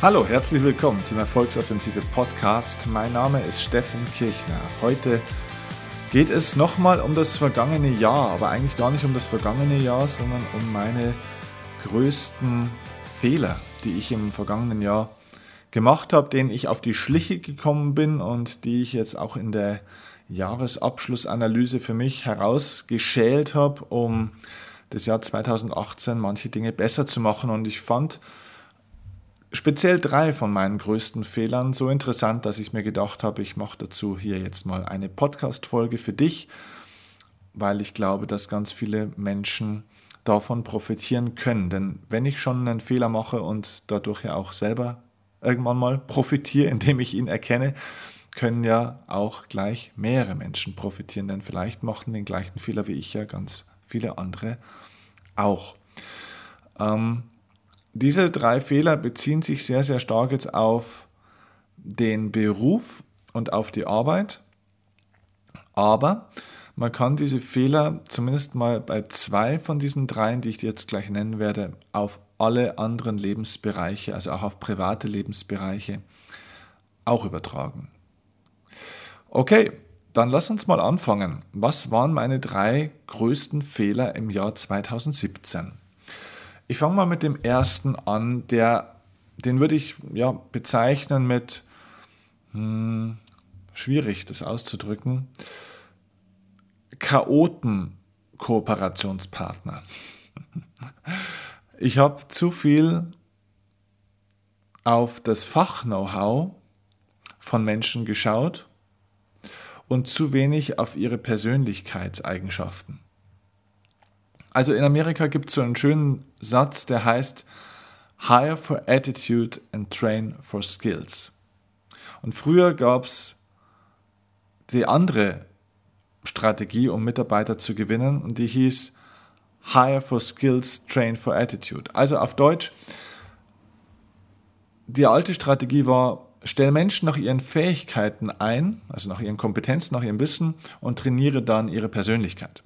Hallo, herzlich willkommen zum Erfolgsoffensive Podcast. Mein Name ist Steffen Kirchner. Heute geht es nochmal um das vergangene Jahr, aber eigentlich gar nicht um das vergangene Jahr, sondern um meine größten Fehler, die ich im vergangenen Jahr gemacht habe, denen ich auf die Schliche gekommen bin und die ich jetzt auch in der Jahresabschlussanalyse für mich herausgeschält habe, um das Jahr 2018 manche Dinge besser zu machen. Und ich fand speziell drei von meinen größten Fehlern so interessant, dass ich mir gedacht habe, ich mache dazu hier jetzt mal eine Podcast-Folge für dich, weil ich glaube, dass ganz viele Menschen davon profitieren können. Denn wenn ich schon einen Fehler mache und dadurch ja auch selber irgendwann mal profitiere, indem ich ihn erkenne, können ja auch gleich mehrere Menschen profitieren, denn vielleicht machten den gleichen Fehler wie ich ja ganz viele andere auch. Ähm, diese drei Fehler beziehen sich sehr, sehr stark jetzt auf den Beruf und auf die Arbeit. Aber man kann diese Fehler zumindest mal bei zwei von diesen dreien, die ich jetzt gleich nennen werde, auf alle anderen Lebensbereiche, also auch auf private Lebensbereiche, auch übertragen. Okay, dann lass uns mal anfangen. Was waren meine drei größten Fehler im Jahr 2017? Ich fange mal mit dem ersten an, der, den würde ich ja, bezeichnen mit, hm, schwierig das auszudrücken, Chaoten-Kooperationspartner. Ich habe zu viel auf das Fach-Know-how von Menschen geschaut und zu wenig auf ihre Persönlichkeitseigenschaften. Also in Amerika gibt es so einen schönen Satz, der heißt Hire for Attitude and Train for Skills. Und früher gab es die andere Strategie, um Mitarbeiter zu gewinnen, und die hieß Hire for Skills, Train for Attitude. Also auf Deutsch, die alte Strategie war, stell Menschen nach ihren Fähigkeiten ein, also nach ihren Kompetenzen, nach ihrem Wissen und trainiere dann ihre Persönlichkeit.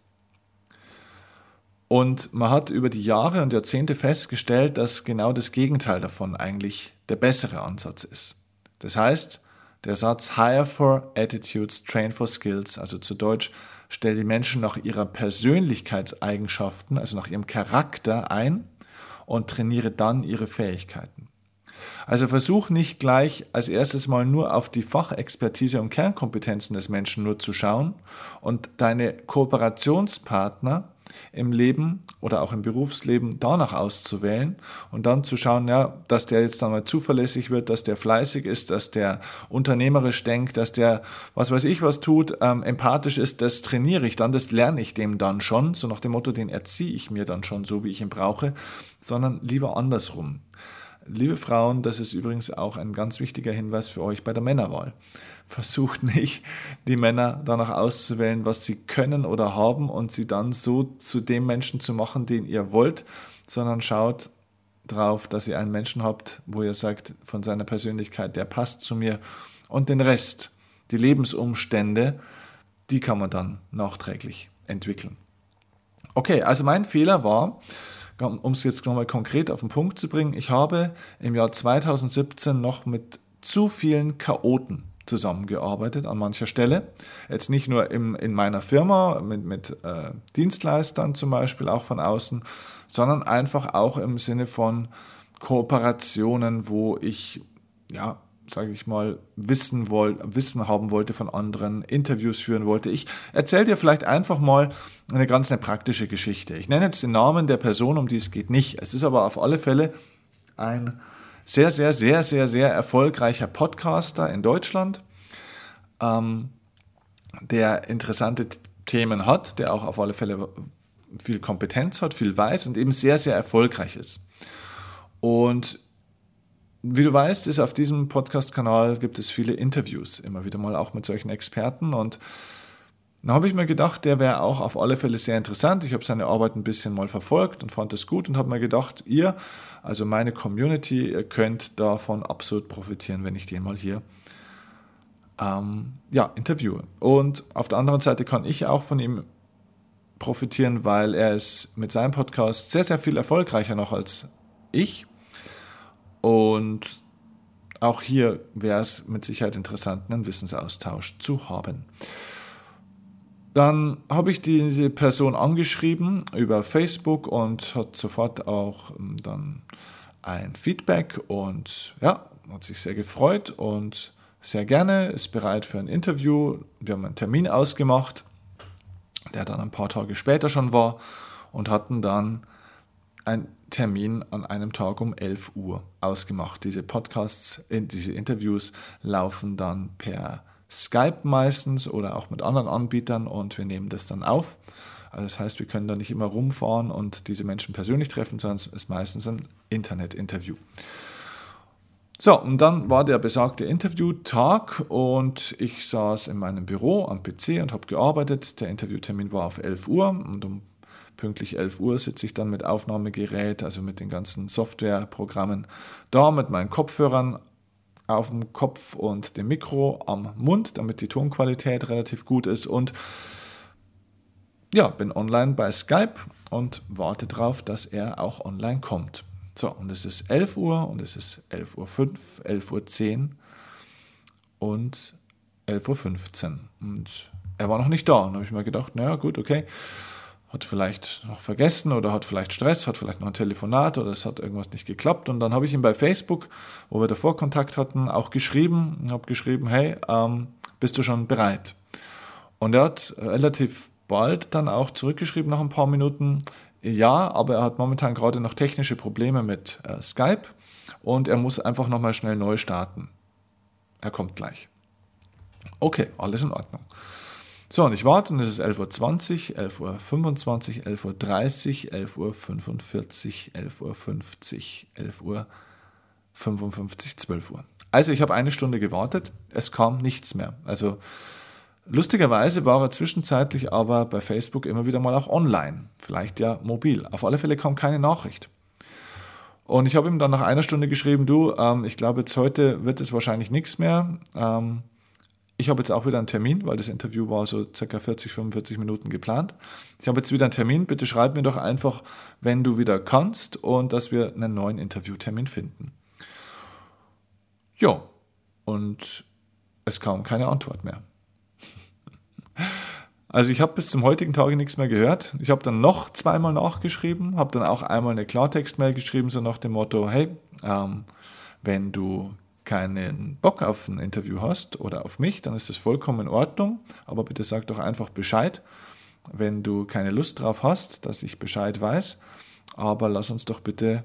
Und man hat über die Jahre und Jahrzehnte festgestellt, dass genau das Gegenteil davon eigentlich der bessere Ansatz ist. Das heißt, der Satz Hire for Attitudes, Train for Skills, also zu Deutsch, stell die Menschen nach ihrer Persönlichkeitseigenschaften, also nach ihrem Charakter ein und trainiere dann ihre Fähigkeiten. Also versuch nicht gleich als erstes mal nur auf die Fachexpertise und Kernkompetenzen des Menschen nur zu schauen und deine Kooperationspartner im Leben oder auch im Berufsleben danach auszuwählen und dann zu schauen, ja, dass der jetzt dann mal zuverlässig wird, dass der fleißig ist, dass der unternehmerisch denkt, dass der, was weiß ich, was tut, ähm, empathisch ist, das trainiere ich dann, das lerne ich dem dann schon, so nach dem Motto, den erziehe ich mir dann schon so, wie ich ihn brauche, sondern lieber andersrum. Liebe Frauen, das ist übrigens auch ein ganz wichtiger Hinweis für euch bei der Männerwahl. Versucht nicht, die Männer danach auszuwählen, was sie können oder haben und sie dann so zu dem Menschen zu machen, den ihr wollt, sondern schaut drauf, dass ihr einen Menschen habt, wo ihr sagt, von seiner Persönlichkeit, der passt zu mir und den Rest, die Lebensumstände, die kann man dann nachträglich entwickeln. Okay, also mein Fehler war, um es jetzt nochmal konkret auf den Punkt zu bringen, ich habe im Jahr 2017 noch mit zu vielen Chaoten zusammengearbeitet an mancher Stelle. Jetzt nicht nur im, in meiner Firma mit, mit äh, Dienstleistern zum Beispiel, auch von außen, sondern einfach auch im Sinne von Kooperationen, wo ich ja sage ich mal, wissen, woll, wissen haben wollte von anderen, Interviews führen wollte. Ich erzähle dir vielleicht einfach mal eine ganz eine praktische Geschichte. Ich nenne jetzt den Namen der Person, um die es geht, nicht. Es ist aber auf alle Fälle ein sehr, sehr, sehr, sehr, sehr erfolgreicher Podcaster in Deutschland, ähm, der interessante Themen hat, der auch auf alle Fälle viel Kompetenz hat, viel weiß und eben sehr, sehr erfolgreich ist. Und wie du weißt, ist auf diesem Podcast-Kanal gibt es viele Interviews, immer wieder mal auch mit solchen Experten. Und dann habe ich mir gedacht, der wäre auch auf alle Fälle sehr interessant. Ich habe seine Arbeit ein bisschen mal verfolgt und fand es gut und habe mir gedacht, ihr, also meine Community, ihr könnt davon absolut profitieren, wenn ich den mal hier ähm, ja, interviewe. Und auf der anderen Seite kann ich auch von ihm profitieren, weil er ist mit seinem Podcast sehr, sehr viel erfolgreicher noch als ich. Und auch hier wäre es mit Sicherheit interessant, einen Wissensaustausch zu haben. Dann habe ich diese Person angeschrieben über Facebook und hat sofort auch ähm, dann ein Feedback und ja, hat sich sehr gefreut und sehr gerne, ist bereit für ein Interview. Wir haben einen Termin ausgemacht, der dann ein paar Tage später schon war und hatten dann einen Termin an einem Tag um 11 Uhr ausgemacht. Diese Podcasts, diese Interviews laufen dann per Skype meistens oder auch mit anderen Anbietern und wir nehmen das dann auf. Also das heißt, wir können da nicht immer rumfahren und diese Menschen persönlich treffen, sondern es ist meistens ein Internet-Interview. So, und dann war der besagte Interviewtag und ich saß in meinem Büro am PC und habe gearbeitet. Der Interviewtermin war auf 11 Uhr und um pünktlich 11 Uhr sitze ich dann mit Aufnahmegerät, also mit den ganzen Softwareprogrammen da, mit meinen Kopfhörern auf dem Kopf und dem Mikro am Mund, damit die Tonqualität relativ gut ist und ja, bin online bei Skype und warte darauf, dass er auch online kommt. So, und es ist 11 Uhr und es ist 11.05 Uhr, 11.10 Uhr und 11.15 Uhr. Und er war noch nicht da. Und habe ich mir gedacht, naja, gut, okay hat vielleicht noch vergessen oder hat vielleicht Stress, hat vielleicht noch ein Telefonat oder es hat irgendwas nicht geklappt. Und dann habe ich ihm bei Facebook, wo wir davor Kontakt hatten, auch geschrieben und habe geschrieben, hey, ähm, bist du schon bereit? Und er hat relativ bald dann auch zurückgeschrieben nach ein paar Minuten, ja, aber er hat momentan gerade noch technische Probleme mit äh, Skype und er muss einfach nochmal schnell neu starten. Er kommt gleich. Okay, alles in Ordnung. So, und ich warte und es ist 11.20 Uhr, 11.25 Uhr, 11.30 Uhr, 11.45 Uhr, 11.50 Uhr, 11.55 Uhr, 12 Uhr. Also ich habe eine Stunde gewartet, es kam nichts mehr. Also lustigerweise war er zwischenzeitlich aber bei Facebook immer wieder mal auch online, vielleicht ja mobil. Auf alle Fälle kam keine Nachricht. Und ich habe ihm dann nach einer Stunde geschrieben, du, ähm, ich glaube, jetzt heute wird es wahrscheinlich nichts mehr. Ähm, ich habe jetzt auch wieder einen Termin, weil das Interview war so circa 40, 45 Minuten geplant. Ich habe jetzt wieder einen Termin. Bitte schreib mir doch einfach, wenn du wieder kannst und dass wir einen neuen Interviewtermin finden. Ja, und es kam keine Antwort mehr. Also ich habe bis zum heutigen Tage nichts mehr gehört. Ich habe dann noch zweimal nachgeschrieben, habe dann auch einmal eine Klartext-Mail geschrieben, so nach dem Motto, hey, ähm, wenn du keinen Bock auf ein Interview hast oder auf mich, dann ist das vollkommen in Ordnung. Aber bitte sag doch einfach Bescheid, wenn du keine Lust drauf hast, dass ich Bescheid weiß. Aber lass uns doch bitte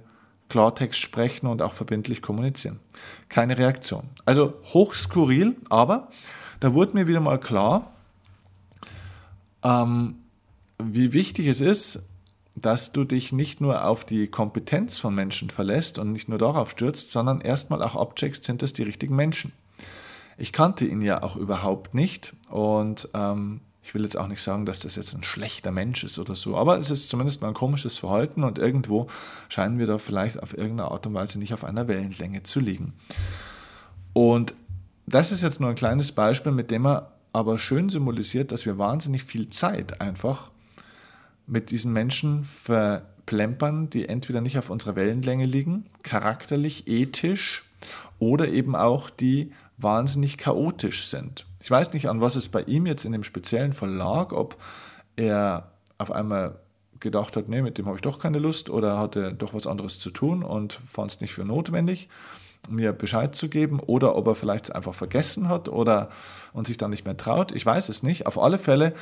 Klartext sprechen und auch verbindlich kommunizieren. Keine Reaktion. Also hochskurril, aber da wurde mir wieder mal klar, ähm, wie wichtig es ist, dass du dich nicht nur auf die Kompetenz von Menschen verlässt und nicht nur darauf stürzt, sondern erstmal auch abcheckst, sind das die richtigen Menschen. Ich kannte ihn ja auch überhaupt nicht und ähm, ich will jetzt auch nicht sagen, dass das jetzt ein schlechter Mensch ist oder so, aber es ist zumindest mal ein komisches Verhalten und irgendwo scheinen wir da vielleicht auf irgendeine Art und Weise nicht auf einer Wellenlänge zu liegen. Und das ist jetzt nur ein kleines Beispiel, mit dem er aber schön symbolisiert, dass wir wahnsinnig viel Zeit einfach mit diesen Menschen verplempern, die entweder nicht auf unserer Wellenlänge liegen, charakterlich, ethisch oder eben auch die wahnsinnig chaotisch sind. Ich weiß nicht, an was es bei ihm jetzt in dem speziellen Fall lag, ob er auf einmal gedacht hat, nee, mit dem habe ich doch keine Lust oder hatte doch was anderes zu tun und fand es nicht für notwendig, mir Bescheid zu geben oder ob er vielleicht einfach vergessen hat oder und sich dann nicht mehr traut. Ich weiß es nicht. Auf alle Fälle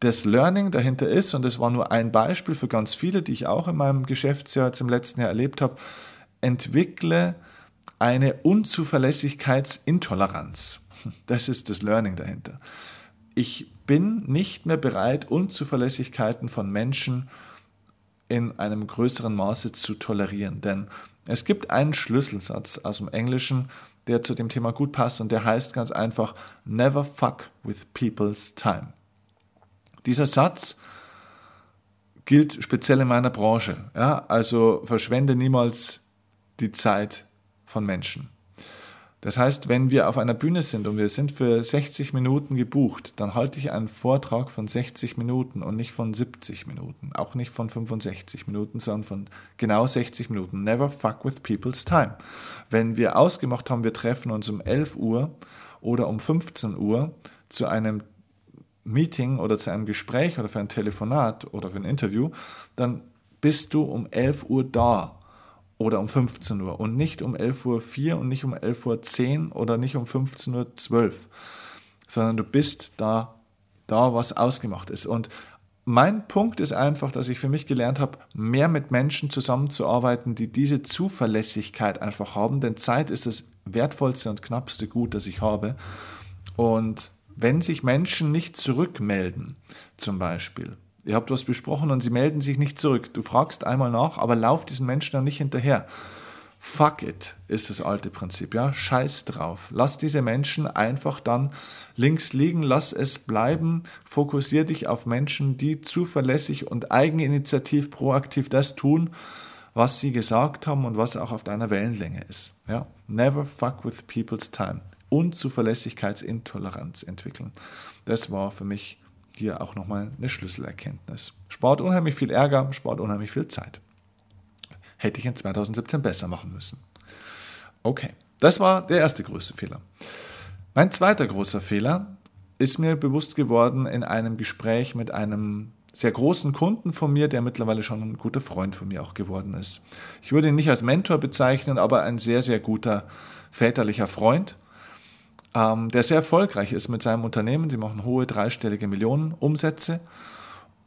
das Learning dahinter ist, und das war nur ein Beispiel für ganz viele, die ich auch in meinem Geschäftsjahr jetzt im letzten Jahr erlebt habe, entwickle eine Unzuverlässigkeitsintoleranz. Das ist das Learning dahinter. Ich bin nicht mehr bereit, Unzuverlässigkeiten von Menschen in einem größeren Maße zu tolerieren, denn es gibt einen Schlüsselsatz aus dem Englischen, der zu dem Thema gut passt und der heißt ganz einfach, never fuck with people's time. Dieser Satz gilt speziell in meiner Branche. Ja? Also verschwende niemals die Zeit von Menschen. Das heißt, wenn wir auf einer Bühne sind und wir sind für 60 Minuten gebucht, dann halte ich einen Vortrag von 60 Minuten und nicht von 70 Minuten, auch nicht von 65 Minuten, sondern von genau 60 Minuten. Never fuck with people's time. Wenn wir ausgemacht haben, wir treffen uns um 11 Uhr oder um 15 Uhr zu einem Meeting oder zu einem Gespräch oder für ein Telefonat oder für ein Interview, dann bist du um 11 Uhr da oder um 15 Uhr und nicht um 11.04 Uhr und nicht um 11.10 Uhr oder nicht um 15.12 Uhr, sondern du bist da, da, was ausgemacht ist. Und mein Punkt ist einfach, dass ich für mich gelernt habe, mehr mit Menschen zusammenzuarbeiten, die diese Zuverlässigkeit einfach haben, denn Zeit ist das wertvollste und knappste Gut, das ich habe. Und wenn sich Menschen nicht zurückmelden, zum Beispiel, ihr habt was besprochen und sie melden sich nicht zurück. Du fragst einmal nach, aber lauf diesen Menschen dann nicht hinterher. Fuck it ist das alte Prinzip, ja. Scheiß drauf. Lass diese Menschen einfach dann links liegen, lass es bleiben. Fokussier dich auf Menschen, die zuverlässig und eigeninitiativ proaktiv das tun, was sie gesagt haben und was auch auf deiner Wellenlänge ist. Ja? Never fuck with people's time. Und Zuverlässigkeitsintoleranz entwickeln. Das war für mich hier auch nochmal eine Schlüsselerkenntnis. Spart unheimlich viel Ärger, spart unheimlich viel Zeit. Hätte ich in 2017 besser machen müssen. Okay, das war der erste große Fehler. Mein zweiter großer Fehler ist mir bewusst geworden in einem Gespräch mit einem sehr großen Kunden von mir, der mittlerweile schon ein guter Freund von mir auch geworden ist. Ich würde ihn nicht als Mentor bezeichnen, aber ein sehr, sehr guter väterlicher Freund ähm, der sehr erfolgreich ist mit seinem Unternehmen. Die machen hohe dreistellige Millionen Umsätze.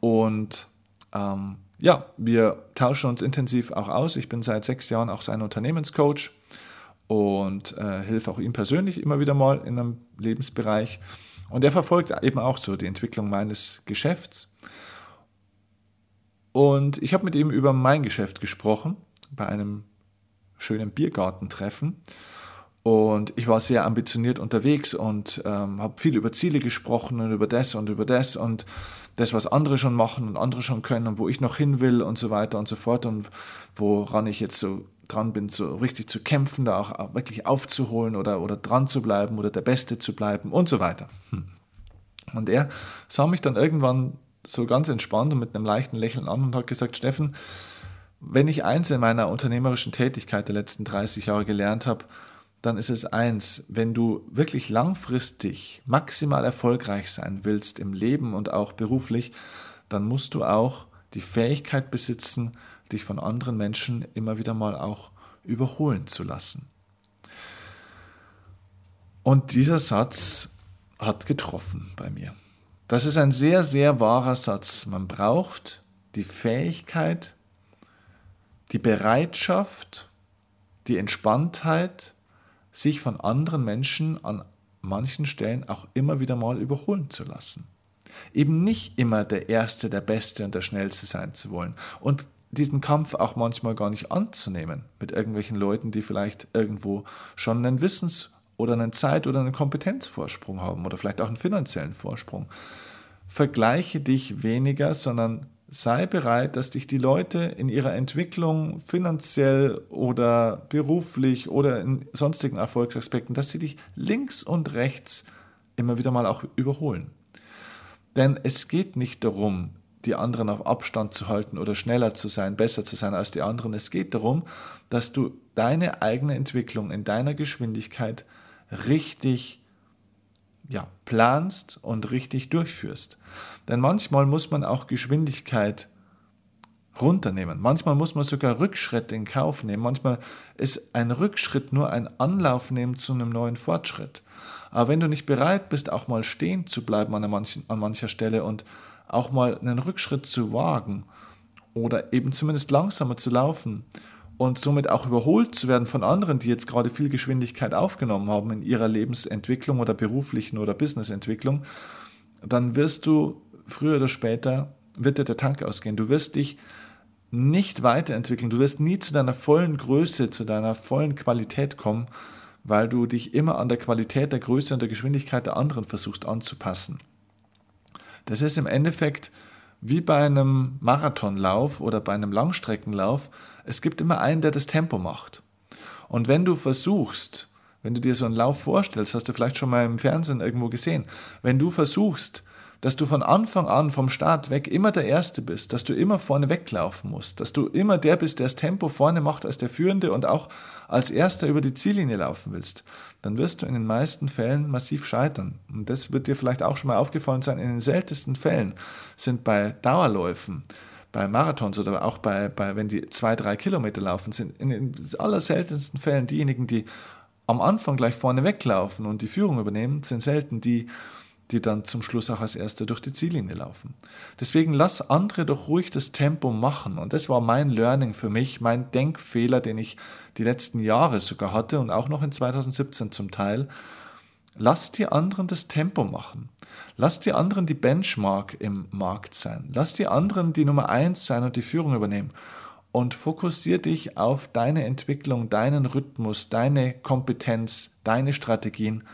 Und ähm, ja, wir tauschen uns intensiv auch aus. Ich bin seit sechs Jahren auch sein Unternehmenscoach und äh, helfe auch ihm persönlich immer wieder mal in einem Lebensbereich. Und er verfolgt eben auch so die Entwicklung meines Geschäfts. Und ich habe mit ihm über mein Geschäft gesprochen bei einem schönen Biergartentreffen. Und ich war sehr ambitioniert unterwegs und ähm, habe viel über Ziele gesprochen und über das und über das und das, was andere schon machen und andere schon können und wo ich noch hin will und so weiter und so fort und woran ich jetzt so dran bin, so richtig zu kämpfen, da auch wirklich aufzuholen oder, oder dran zu bleiben oder der Beste zu bleiben und so weiter. Hm. Und er sah mich dann irgendwann so ganz entspannt und mit einem leichten Lächeln an und hat gesagt, Steffen, wenn ich eins in meiner unternehmerischen Tätigkeit der letzten 30 Jahre gelernt habe, dann ist es eins, wenn du wirklich langfristig maximal erfolgreich sein willst im Leben und auch beruflich, dann musst du auch die Fähigkeit besitzen, dich von anderen Menschen immer wieder mal auch überholen zu lassen. Und dieser Satz hat getroffen bei mir. Das ist ein sehr, sehr wahrer Satz. Man braucht die Fähigkeit, die Bereitschaft, die Entspanntheit, sich von anderen Menschen an manchen Stellen auch immer wieder mal überholen zu lassen. Eben nicht immer der Erste, der Beste und der Schnellste sein zu wollen. Und diesen Kampf auch manchmal gar nicht anzunehmen mit irgendwelchen Leuten, die vielleicht irgendwo schon einen Wissens- oder einen Zeit- oder einen Kompetenzvorsprung haben oder vielleicht auch einen finanziellen Vorsprung. Vergleiche dich weniger, sondern sei bereit, dass dich die Leute in ihrer Entwicklung finanziell oder beruflich oder in sonstigen Erfolgsaspekten, dass sie dich links und rechts immer wieder mal auch überholen. Denn es geht nicht darum, die anderen auf Abstand zu halten oder schneller zu sein, besser zu sein als die anderen. Es geht darum, dass du deine eigene Entwicklung in deiner Geschwindigkeit richtig ja, planst und richtig durchführst. Denn manchmal muss man auch Geschwindigkeit runternehmen. Manchmal muss man sogar Rückschritt in Kauf nehmen. Manchmal ist ein Rückschritt nur ein Anlauf nehmen zu einem neuen Fortschritt. Aber wenn du nicht bereit bist, auch mal stehen zu bleiben an, manchen, an mancher Stelle und auch mal einen Rückschritt zu wagen oder eben zumindest langsamer zu laufen und somit auch überholt zu werden von anderen, die jetzt gerade viel Geschwindigkeit aufgenommen haben in ihrer Lebensentwicklung oder beruflichen oder Businessentwicklung, dann wirst du früher oder später, wird dir der Tank ausgehen. Du wirst dich nicht weiterentwickeln. Du wirst nie zu deiner vollen Größe, zu deiner vollen Qualität kommen, weil du dich immer an der Qualität, der Größe und der Geschwindigkeit der anderen versuchst anzupassen. Das ist im Endeffekt wie bei einem Marathonlauf oder bei einem Langstreckenlauf. Es gibt immer einen, der das Tempo macht. Und wenn du versuchst, Wenn du dir so einen Lauf vorstellst, hast du vielleicht schon mal im Fernsehen irgendwo gesehen. Wenn du versuchst, dass du von Anfang an vom Start weg immer der Erste bist, dass du immer vorne weglaufen musst, dass du immer der bist, der das Tempo vorne macht als der Führende und auch als Erster über die Ziellinie laufen willst, dann wirst du in den meisten Fällen massiv scheitern. Und das wird dir vielleicht auch schon mal aufgefallen sein, in den seltensten Fällen sind bei Dauerläufen, bei Marathons oder auch bei, bei wenn die zwei, drei Kilometer laufen, sind in den allerseltensten Fällen diejenigen, die am Anfang gleich vorne weglaufen und die Führung übernehmen, sind selten die, die dann zum Schluss auch als Erste durch die Ziellinie laufen. Deswegen lass andere doch ruhig das Tempo machen. Und das war mein Learning für mich, mein Denkfehler, den ich die letzten Jahre sogar hatte und auch noch in 2017 zum Teil. Lass die anderen das Tempo machen. Lass die anderen die Benchmark im Markt sein. Lass die anderen die Nummer eins sein und die Führung übernehmen. Und fokussiere dich auf deine Entwicklung, deinen Rhythmus, deine Kompetenz, deine Strategien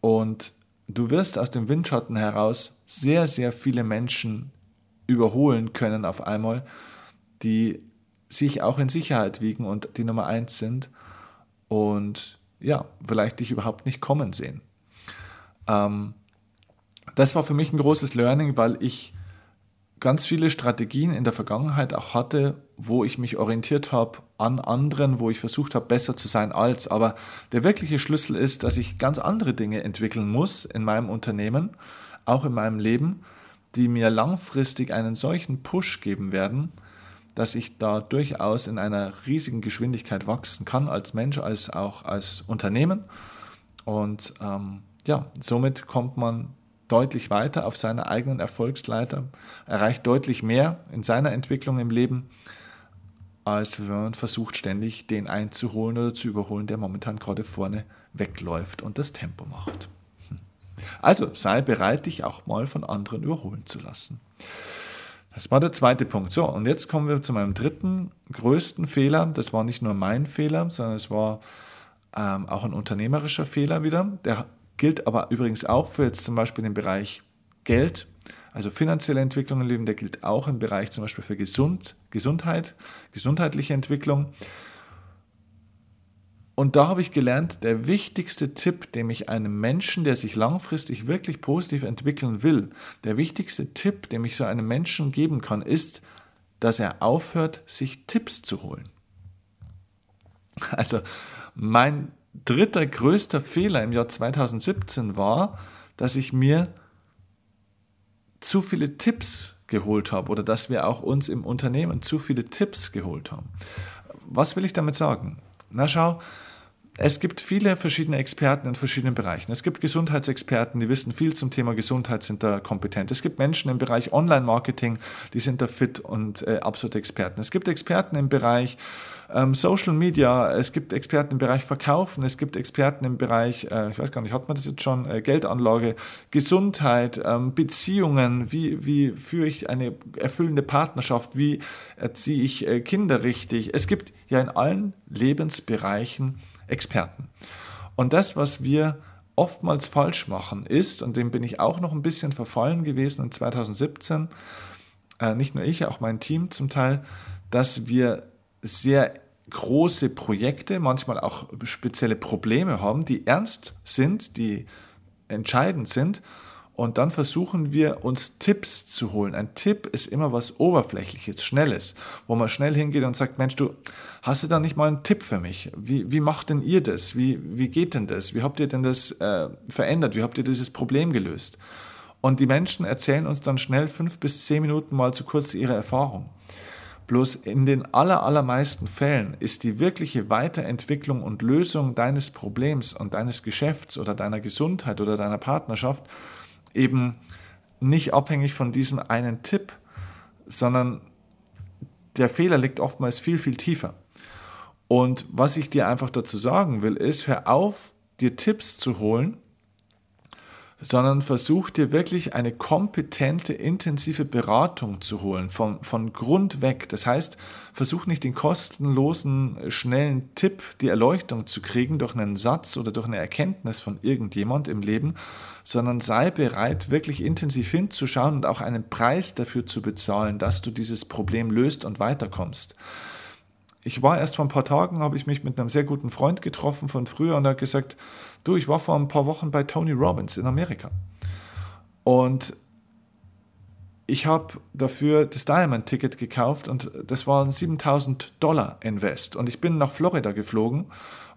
und du wirst aus dem Windschatten heraus sehr, sehr viele Menschen überholen können auf einmal, die sich auch in Sicherheit wiegen und die Nummer eins sind und ja, vielleicht dich überhaupt nicht kommen sehen. Ähm, das war für mich ein großes Learning, weil ich ganz viele Strategien in der Vergangenheit auch hatte, wo ich mich orientiert habe an anderen, wo ich versucht habe, besser zu sein als. Aber der wirkliche Schlüssel ist, dass ich ganz andere Dinge entwickeln muss in meinem Unternehmen, auch in meinem Leben, die mir langfristig einen solchen Push geben werden, dass ich da durchaus in einer riesigen Geschwindigkeit wachsen kann, als Mensch, als auch als Unternehmen. Und ähm, ja, somit kommt man deutlich weiter auf seiner eigenen Erfolgsleiter, erreicht deutlich mehr in seiner Entwicklung im Leben, als wenn man versucht, ständig den einzuholen oder zu überholen, der momentan gerade vorne wegläuft und das Tempo macht. Hm. Also sei bereit, dich auch mal von anderen überholen zu lassen. Das war der zweite Punkt. So, und jetzt kommen wir zu meinem dritten größten Fehler. Das war nicht nur mein Fehler, sondern es war ähm, auch ein unternehmerischer Fehler wieder. Der gilt aber übrigens auch für jetzt zum Beispiel den Bereich Geld, also finanzielle Entwicklung im Leben, der gilt auch im Bereich zum Beispiel für Gesund, Gesundheit, gesundheitliche Entwicklung. Und da habe ich gelernt, der wichtigste Tipp, den ich einem Menschen, der sich langfristig wirklich positiv entwickeln will, der wichtigste Tipp, den ich so einem Menschen geben kann, ist, dass er aufhört, sich Tipps zu holen. Also mein dritter größter Fehler im Jahr 2017 war, dass ich mir zu viele Tipps geholt habe oder dass wir auch uns im Unternehmen zu viele Tipps geholt haben. Was will ich damit sagen? Na schau, es gibt viele verschiedene Experten in verschiedenen Bereichen. Es gibt Gesundheitsexperten, die wissen viel zum Thema Gesundheit, sind da kompetent. Es gibt Menschen im Bereich Online-Marketing, die sind da fit und äh, absolute Experten. Es gibt Experten im Bereich ähm, Social Media, es gibt Experten im Bereich Verkaufen, es gibt Experten im Bereich, äh, ich weiß gar nicht, hat man das jetzt schon, äh, Geldanlage, Gesundheit, ähm, Beziehungen, wie, wie führe ich eine erfüllende Partnerschaft, wie erziehe ich äh, Kinder richtig. Es gibt ja in allen Lebensbereichen Experten. Und das, was wir oftmals falsch machen, ist, und dem bin ich auch noch ein bisschen verfallen gewesen in 2017, äh, nicht nur ich, auch mein Team zum Teil, dass wir sehr große Projekte, manchmal auch spezielle Probleme haben, die ernst sind, die entscheidend sind und dann versuchen wir uns Tipps zu holen. Ein Tipp ist immer was Oberflächliches, Schnelles, wo man schnell hingeht und sagt, Mensch, du, hast du da nicht mal einen Tipp für mich? Wie, wie macht denn ihr das? Wie, wie geht denn das? Wie habt ihr denn das äh, verändert? Wie habt ihr dieses Problem gelöst? Und die Menschen erzählen uns dann schnell fünf bis zehn Minuten mal zu kurz ihre Erfahrung. Bloß in den aller, allermeisten Fällen ist die wirkliche Weiterentwicklung und Lösung deines Problems und deines Geschäfts oder deiner Gesundheit oder deiner Partnerschaft eben nicht abhängig von diesem einen Tipp, sondern der Fehler liegt oftmals viel, viel tiefer. Und was ich dir einfach dazu sagen will, ist, hör auf, dir Tipps zu holen, sondern versuch dir wirklich eine kompetente, intensive Beratung zu holen, von, von Grund weg. Das heißt, versuch nicht den kostenlosen, schnellen Tipp, die Erleuchtung zu kriegen durch einen Satz oder durch eine Erkenntnis von irgendjemand im Leben, sondern sei bereit, wirklich intensiv hinzuschauen und auch einen Preis dafür zu bezahlen, dass du dieses Problem löst und weiterkommst. Ich war erst vor ein paar Tagen, habe ich mich mit einem sehr guten Freund getroffen von früher und er hat gesagt, du, ich war vor ein paar Wochen bei Tony Robbins in Amerika. Und ich habe dafür das Diamond-Ticket gekauft und das war ein 7000 Dollar Invest. Und ich bin nach Florida geflogen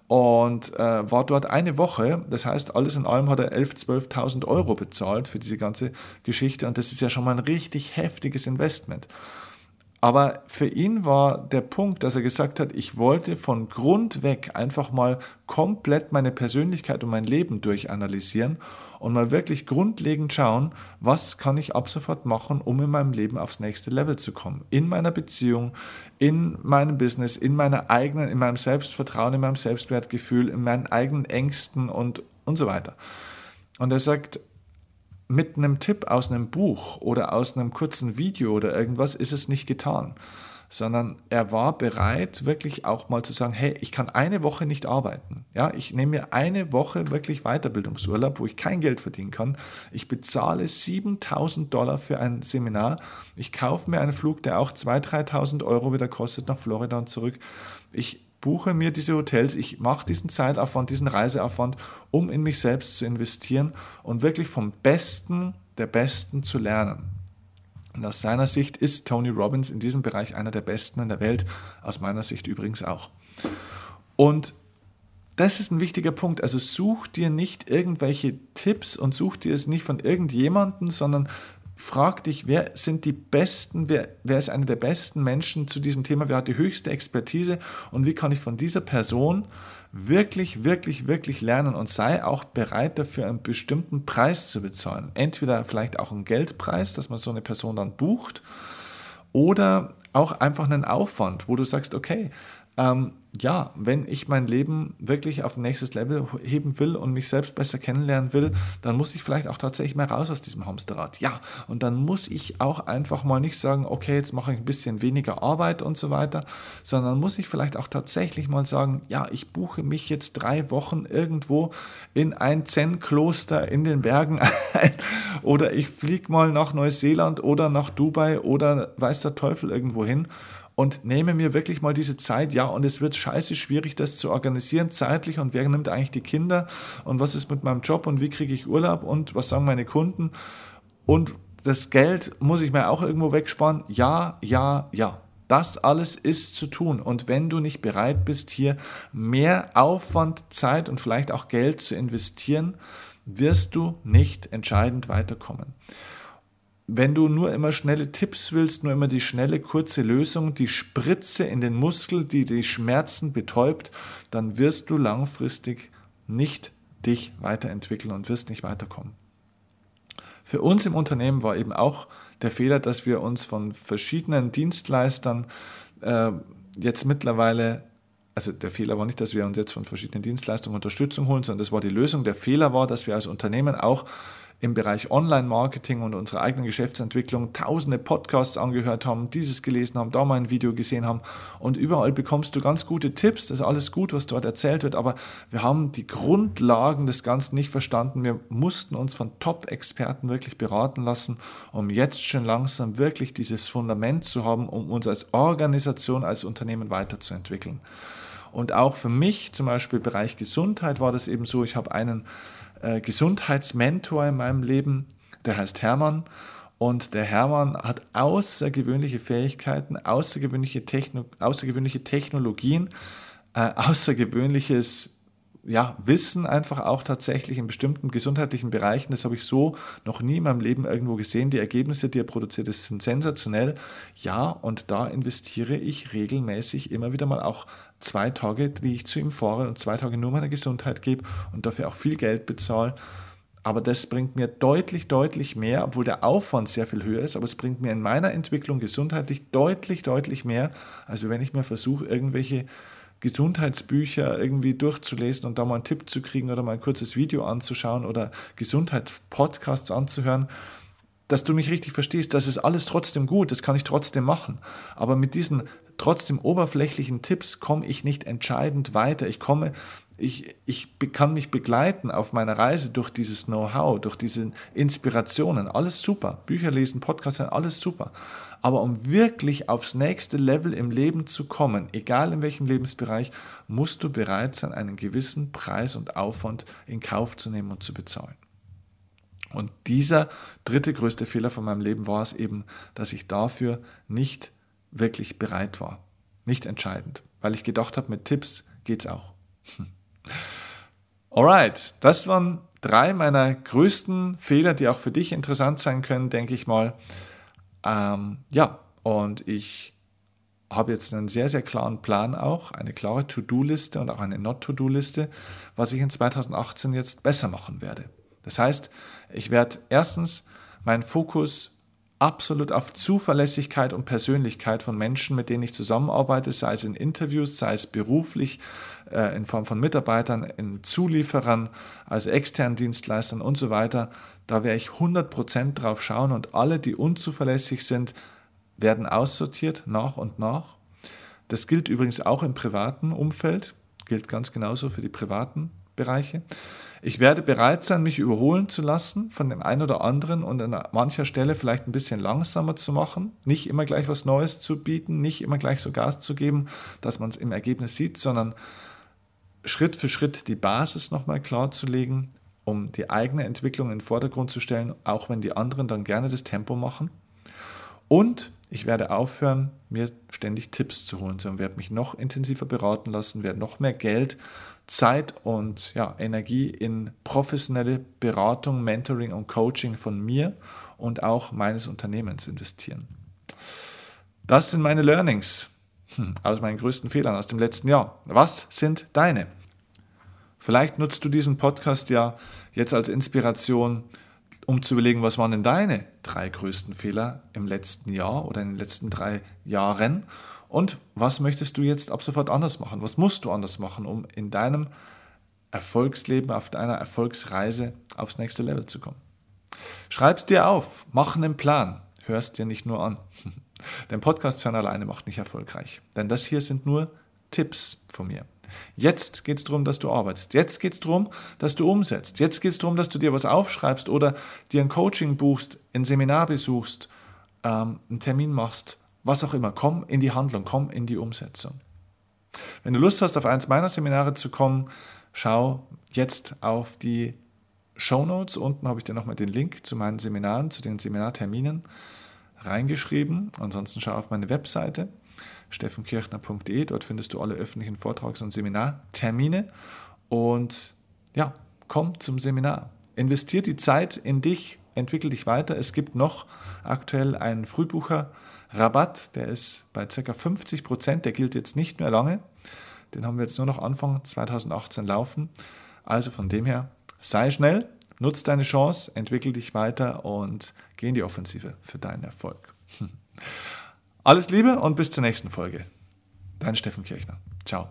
und äh, war dort eine Woche. Das heißt, alles in allem hat er 11.000, 12.000 Euro bezahlt für diese ganze Geschichte. Und das ist ja schon mal ein richtig heftiges Investment. Aber für ihn war der Punkt, dass er gesagt hat, ich wollte von Grund weg einfach mal komplett meine Persönlichkeit und mein Leben durchanalysieren und mal wirklich grundlegend schauen, was kann ich ab sofort machen, um in meinem Leben aufs nächste Level zu kommen. In meiner Beziehung, in meinem Business, in meiner eigenen, in meinem Selbstvertrauen, in meinem Selbstwertgefühl, in meinen eigenen Ängsten und, und so weiter. Und er sagt, mit einem Tipp aus einem Buch oder aus einem kurzen Video oder irgendwas ist es nicht getan, sondern er war bereit, wirklich auch mal zu sagen, hey, ich kann eine Woche nicht arbeiten. Ja, ich nehme mir eine Woche wirklich Weiterbildungsurlaub, wo ich kein Geld verdienen kann. Ich bezahle 7000 Dollar für ein Seminar. Ich kaufe mir einen Flug, der auch 2.000, 3.000 Euro wieder kostet nach Florida und zurück. Ich buche mir diese Hotels, ich mache diesen Zeitaufwand, diesen Reiseaufwand, um in mich selbst zu investieren und wirklich vom Besten der Besten zu lernen. Und aus seiner Sicht ist Tony Robbins in diesem Bereich einer der Besten in der Welt, aus meiner Sicht übrigens auch. Und das ist ein wichtiger Punkt. Also such dir nicht irgendwelche Tipps und such dir es nicht von irgendjemandem, sondern frag dich, wer sind die besten, wer, wer ist einer der besten Menschen zu diesem Thema, wer hat die höchste Expertise und wie kann ich von dieser Person wirklich, wirklich, wirklich lernen und sei auch bereit dafür, einen bestimmten Preis zu bezahlen. Entweder vielleicht auch einen Geldpreis, dass man so eine Person dann bucht, oder auch einfach einen Aufwand, wo du sagst, okay, ähm, ja, wenn ich mein Leben wirklich auf nächstes Level heben will und mich selbst besser kennenlernen will, dann muss ich vielleicht auch tatsächlich mal raus aus diesem Hamsterrad. Ja, und dann muss ich auch einfach mal nicht sagen, okay, jetzt mache ich ein bisschen weniger Arbeit und so weiter, sondern muss ich vielleicht auch tatsächlich mal sagen, ja, ich buche mich jetzt drei Wochen irgendwo in ein Zen-Kloster in den Bergen ein oder ich fliege mal nach Neuseeland oder nach Dubai oder weiß der Teufel irgendwo hin und nehme mir wirklich mal diese Zeit, ja, und es wird scheiße schwierig, das zu organisieren zeitlich. Und wer nimmt eigentlich die Kinder? Und was ist mit meinem Job? Und wie kriege ich Urlaub? Und was sagen meine Kunden? Und das Geld muss ich mir auch irgendwo wegsparen. Ja, ja, ja. Das alles ist zu tun. Und wenn du nicht bereit bist, hier mehr Aufwand, Zeit und vielleicht auch Geld zu investieren, wirst du nicht entscheidend weiterkommen wenn du nur immer schnelle Tipps willst, nur immer die schnelle, kurze Lösung, die Spritze in den Muskel, die die Schmerzen betäubt, dann wirst du langfristig nicht dich weiterentwickeln und wirst nicht weiterkommen. Für uns im Unternehmen war eben auch der Fehler, dass wir uns von verschiedenen Dienstleistern äh, jetzt mittlerweile, also der Fehler war nicht, dass wir uns jetzt von verschiedenen Dienstleistungen Unterstützung holen, sondern das war die Lösung. Der Fehler war, dass wir als Unternehmen auch im Bereich Online-Marketing und unserer eigenen Geschäftsentwicklung tausende Podcasts angehört haben, dieses gelesen haben, da mal ein Video gesehen haben und überall bekommst du ganz gute Tipps, das ist alles gut, was dort erzählt wird, aber wir haben die Grundlagen des Ganzen nicht verstanden. Wir mussten uns von Top-Experten wirklich beraten lassen, um jetzt schon langsam wirklich dieses Fundament zu haben, um uns als Organisation, als Unternehmen weiterzuentwickeln. Und auch für mich, zum Beispiel Bereich Gesundheit, war das eben so, ich habe einen äh, Gesundheitsmentor in meinem Leben, der heißt Hermann. Und der Hermann hat außergewöhnliche Fähigkeiten, außergewöhnliche, Techno außergewöhnliche Technologien, äh, außergewöhnliches ja, Wissen einfach auch tatsächlich in bestimmten gesundheitlichen Bereichen. Das habe ich so noch nie in meinem Leben irgendwo gesehen. Die Ergebnisse, die er produziert, sind sensationell. Ja, und da investiere ich regelmäßig immer wieder mal auch zwei Tage, die ich zu ihm fahre und zwei Tage nur meiner Gesundheit gebe und dafür auch viel Geld bezahle. Aber das bringt mir deutlich, deutlich mehr, obwohl der Aufwand sehr viel höher ist, aber es bringt mir in meiner Entwicklung gesundheitlich deutlich, deutlich mehr, als wenn ich mir versuche, irgendwelche Gesundheitsbücher irgendwie durchzulesen und da mal einen Tipp zu kriegen oder mal ein kurzes Video anzuschauen oder Gesundheitspodcasts anzuhören, dass du mich richtig verstehst, das ist alles trotzdem gut, das kann ich trotzdem machen. Aber mit diesen trotzdem oberflächlichen Tipps komme ich nicht entscheidend weiter. Ich komme ich, ich kann mich begleiten auf meiner Reise durch dieses Know-how, durch diese Inspirationen. Alles super. Bücher lesen, Podcasts hören, alles super. Aber um wirklich aufs nächste Level im Leben zu kommen, egal in welchem Lebensbereich, musst du bereit sein, einen gewissen Preis und Aufwand in Kauf zu nehmen und zu bezahlen. Und dieser dritte größte Fehler von meinem Leben war es eben, dass ich dafür nicht wirklich bereit war. Nicht entscheidend, weil ich gedacht habe, mit Tipps geht's auch. Alright, das waren drei meiner größten Fehler, die auch für dich interessant sein können, denke ich mal. Ähm, ja, und ich habe jetzt einen sehr, sehr klaren Plan auch, eine klare To-Do-Liste und auch eine Not-To-Do-Liste, was ich in 2018 jetzt besser machen werde. Das heißt, ich werde erstens meinen Fokus absolut auf Zuverlässigkeit und Persönlichkeit von Menschen, mit denen ich zusammenarbeite, sei es in Interviews, sei es beruflich, äh, in Form von Mitarbeitern, in Zulieferern, also externen Dienstleistern und so weiter. Da werde ich 100% drauf schauen und alle, die unzuverlässig sind, werden aussortiert nach und nach. Das gilt übrigens auch im privaten Umfeld, gilt ganz genauso für die privaten Bereiche. Ich werde bereit sein, mich überholen zu lassen von dem einen oder anderen und an mancher Stelle vielleicht ein bisschen langsamer zu machen, nicht immer gleich was Neues zu bieten, nicht immer gleich so Gas zu geben, dass man es im Ergebnis sieht, sondern Schritt für Schritt die Basis nochmal klarzulegen, um die eigene Entwicklung in den Vordergrund zu stellen, auch wenn die anderen dann gerne das Tempo machen. Und ich werde aufhören, mir ständig Tipps zu holen, sondern werde mich noch intensiver beraten lassen, werde noch mehr Geld Zeit und ja, Energie in professionelle Beratung, Mentoring und Coaching von mir und auch meines Unternehmens investieren. Das sind meine Learnings hm, aus meinen größten Fehlern aus dem letzten Jahr. Was sind deine? Vielleicht nutzt du diesen Podcast ja jetzt als Inspiration, um zu überlegen, was waren denn deine drei größten Fehler im letzten Jahr oder in den letzten drei Jahren und was möchtest du jetzt ab sofort anders machen? Was musst du anders machen, um in deinem Erfolgsleben, auf deiner Erfolgsreise aufs nächste Level zu kommen? Schreib es dir auf, mach einen Plan, hörst dir nicht nur an. Denn Podcast hören alleine macht nicht erfolgreich. Denn das hier sind nur Tipps von mir. Jetzt geht es darum, dass du arbeitest. Jetzt geht es darum, dass du umsetzt. Jetzt geht es darum, dass du dir was aufschreibst oder dir ein Coaching buchst, ein Seminar besuchst, ähm, einen Termin machst was auch immer, komm in die Handlung, komm in die Umsetzung. Wenn du Lust hast, auf eins meiner Seminare zu kommen, schau jetzt auf die Show Notes. Unten habe ich dir nochmal den Link zu meinen Seminaren, zu den Seminarterminen reingeschrieben. Ansonsten schau auf meine Webseite steffenkirchner.de. Dort findest du alle öffentlichen Vortrags- und Seminartermine. Und ja, komm zum Seminar. Investier die Zeit in dich, entwickel dich weiter. Es gibt noch aktuell einen Frühbucher. Rabatt, der ist bei ca. 50 Prozent, der gilt jetzt nicht mehr lange. Den haben wir jetzt nur noch Anfang 2018 laufen. Also von dem her, sei schnell, nutz deine Chance, entwickel dich weiter und geh in die Offensive für deinen Erfolg. Alles Liebe und bis zur nächsten Folge. Dein Steffen Kirchner. Ciao.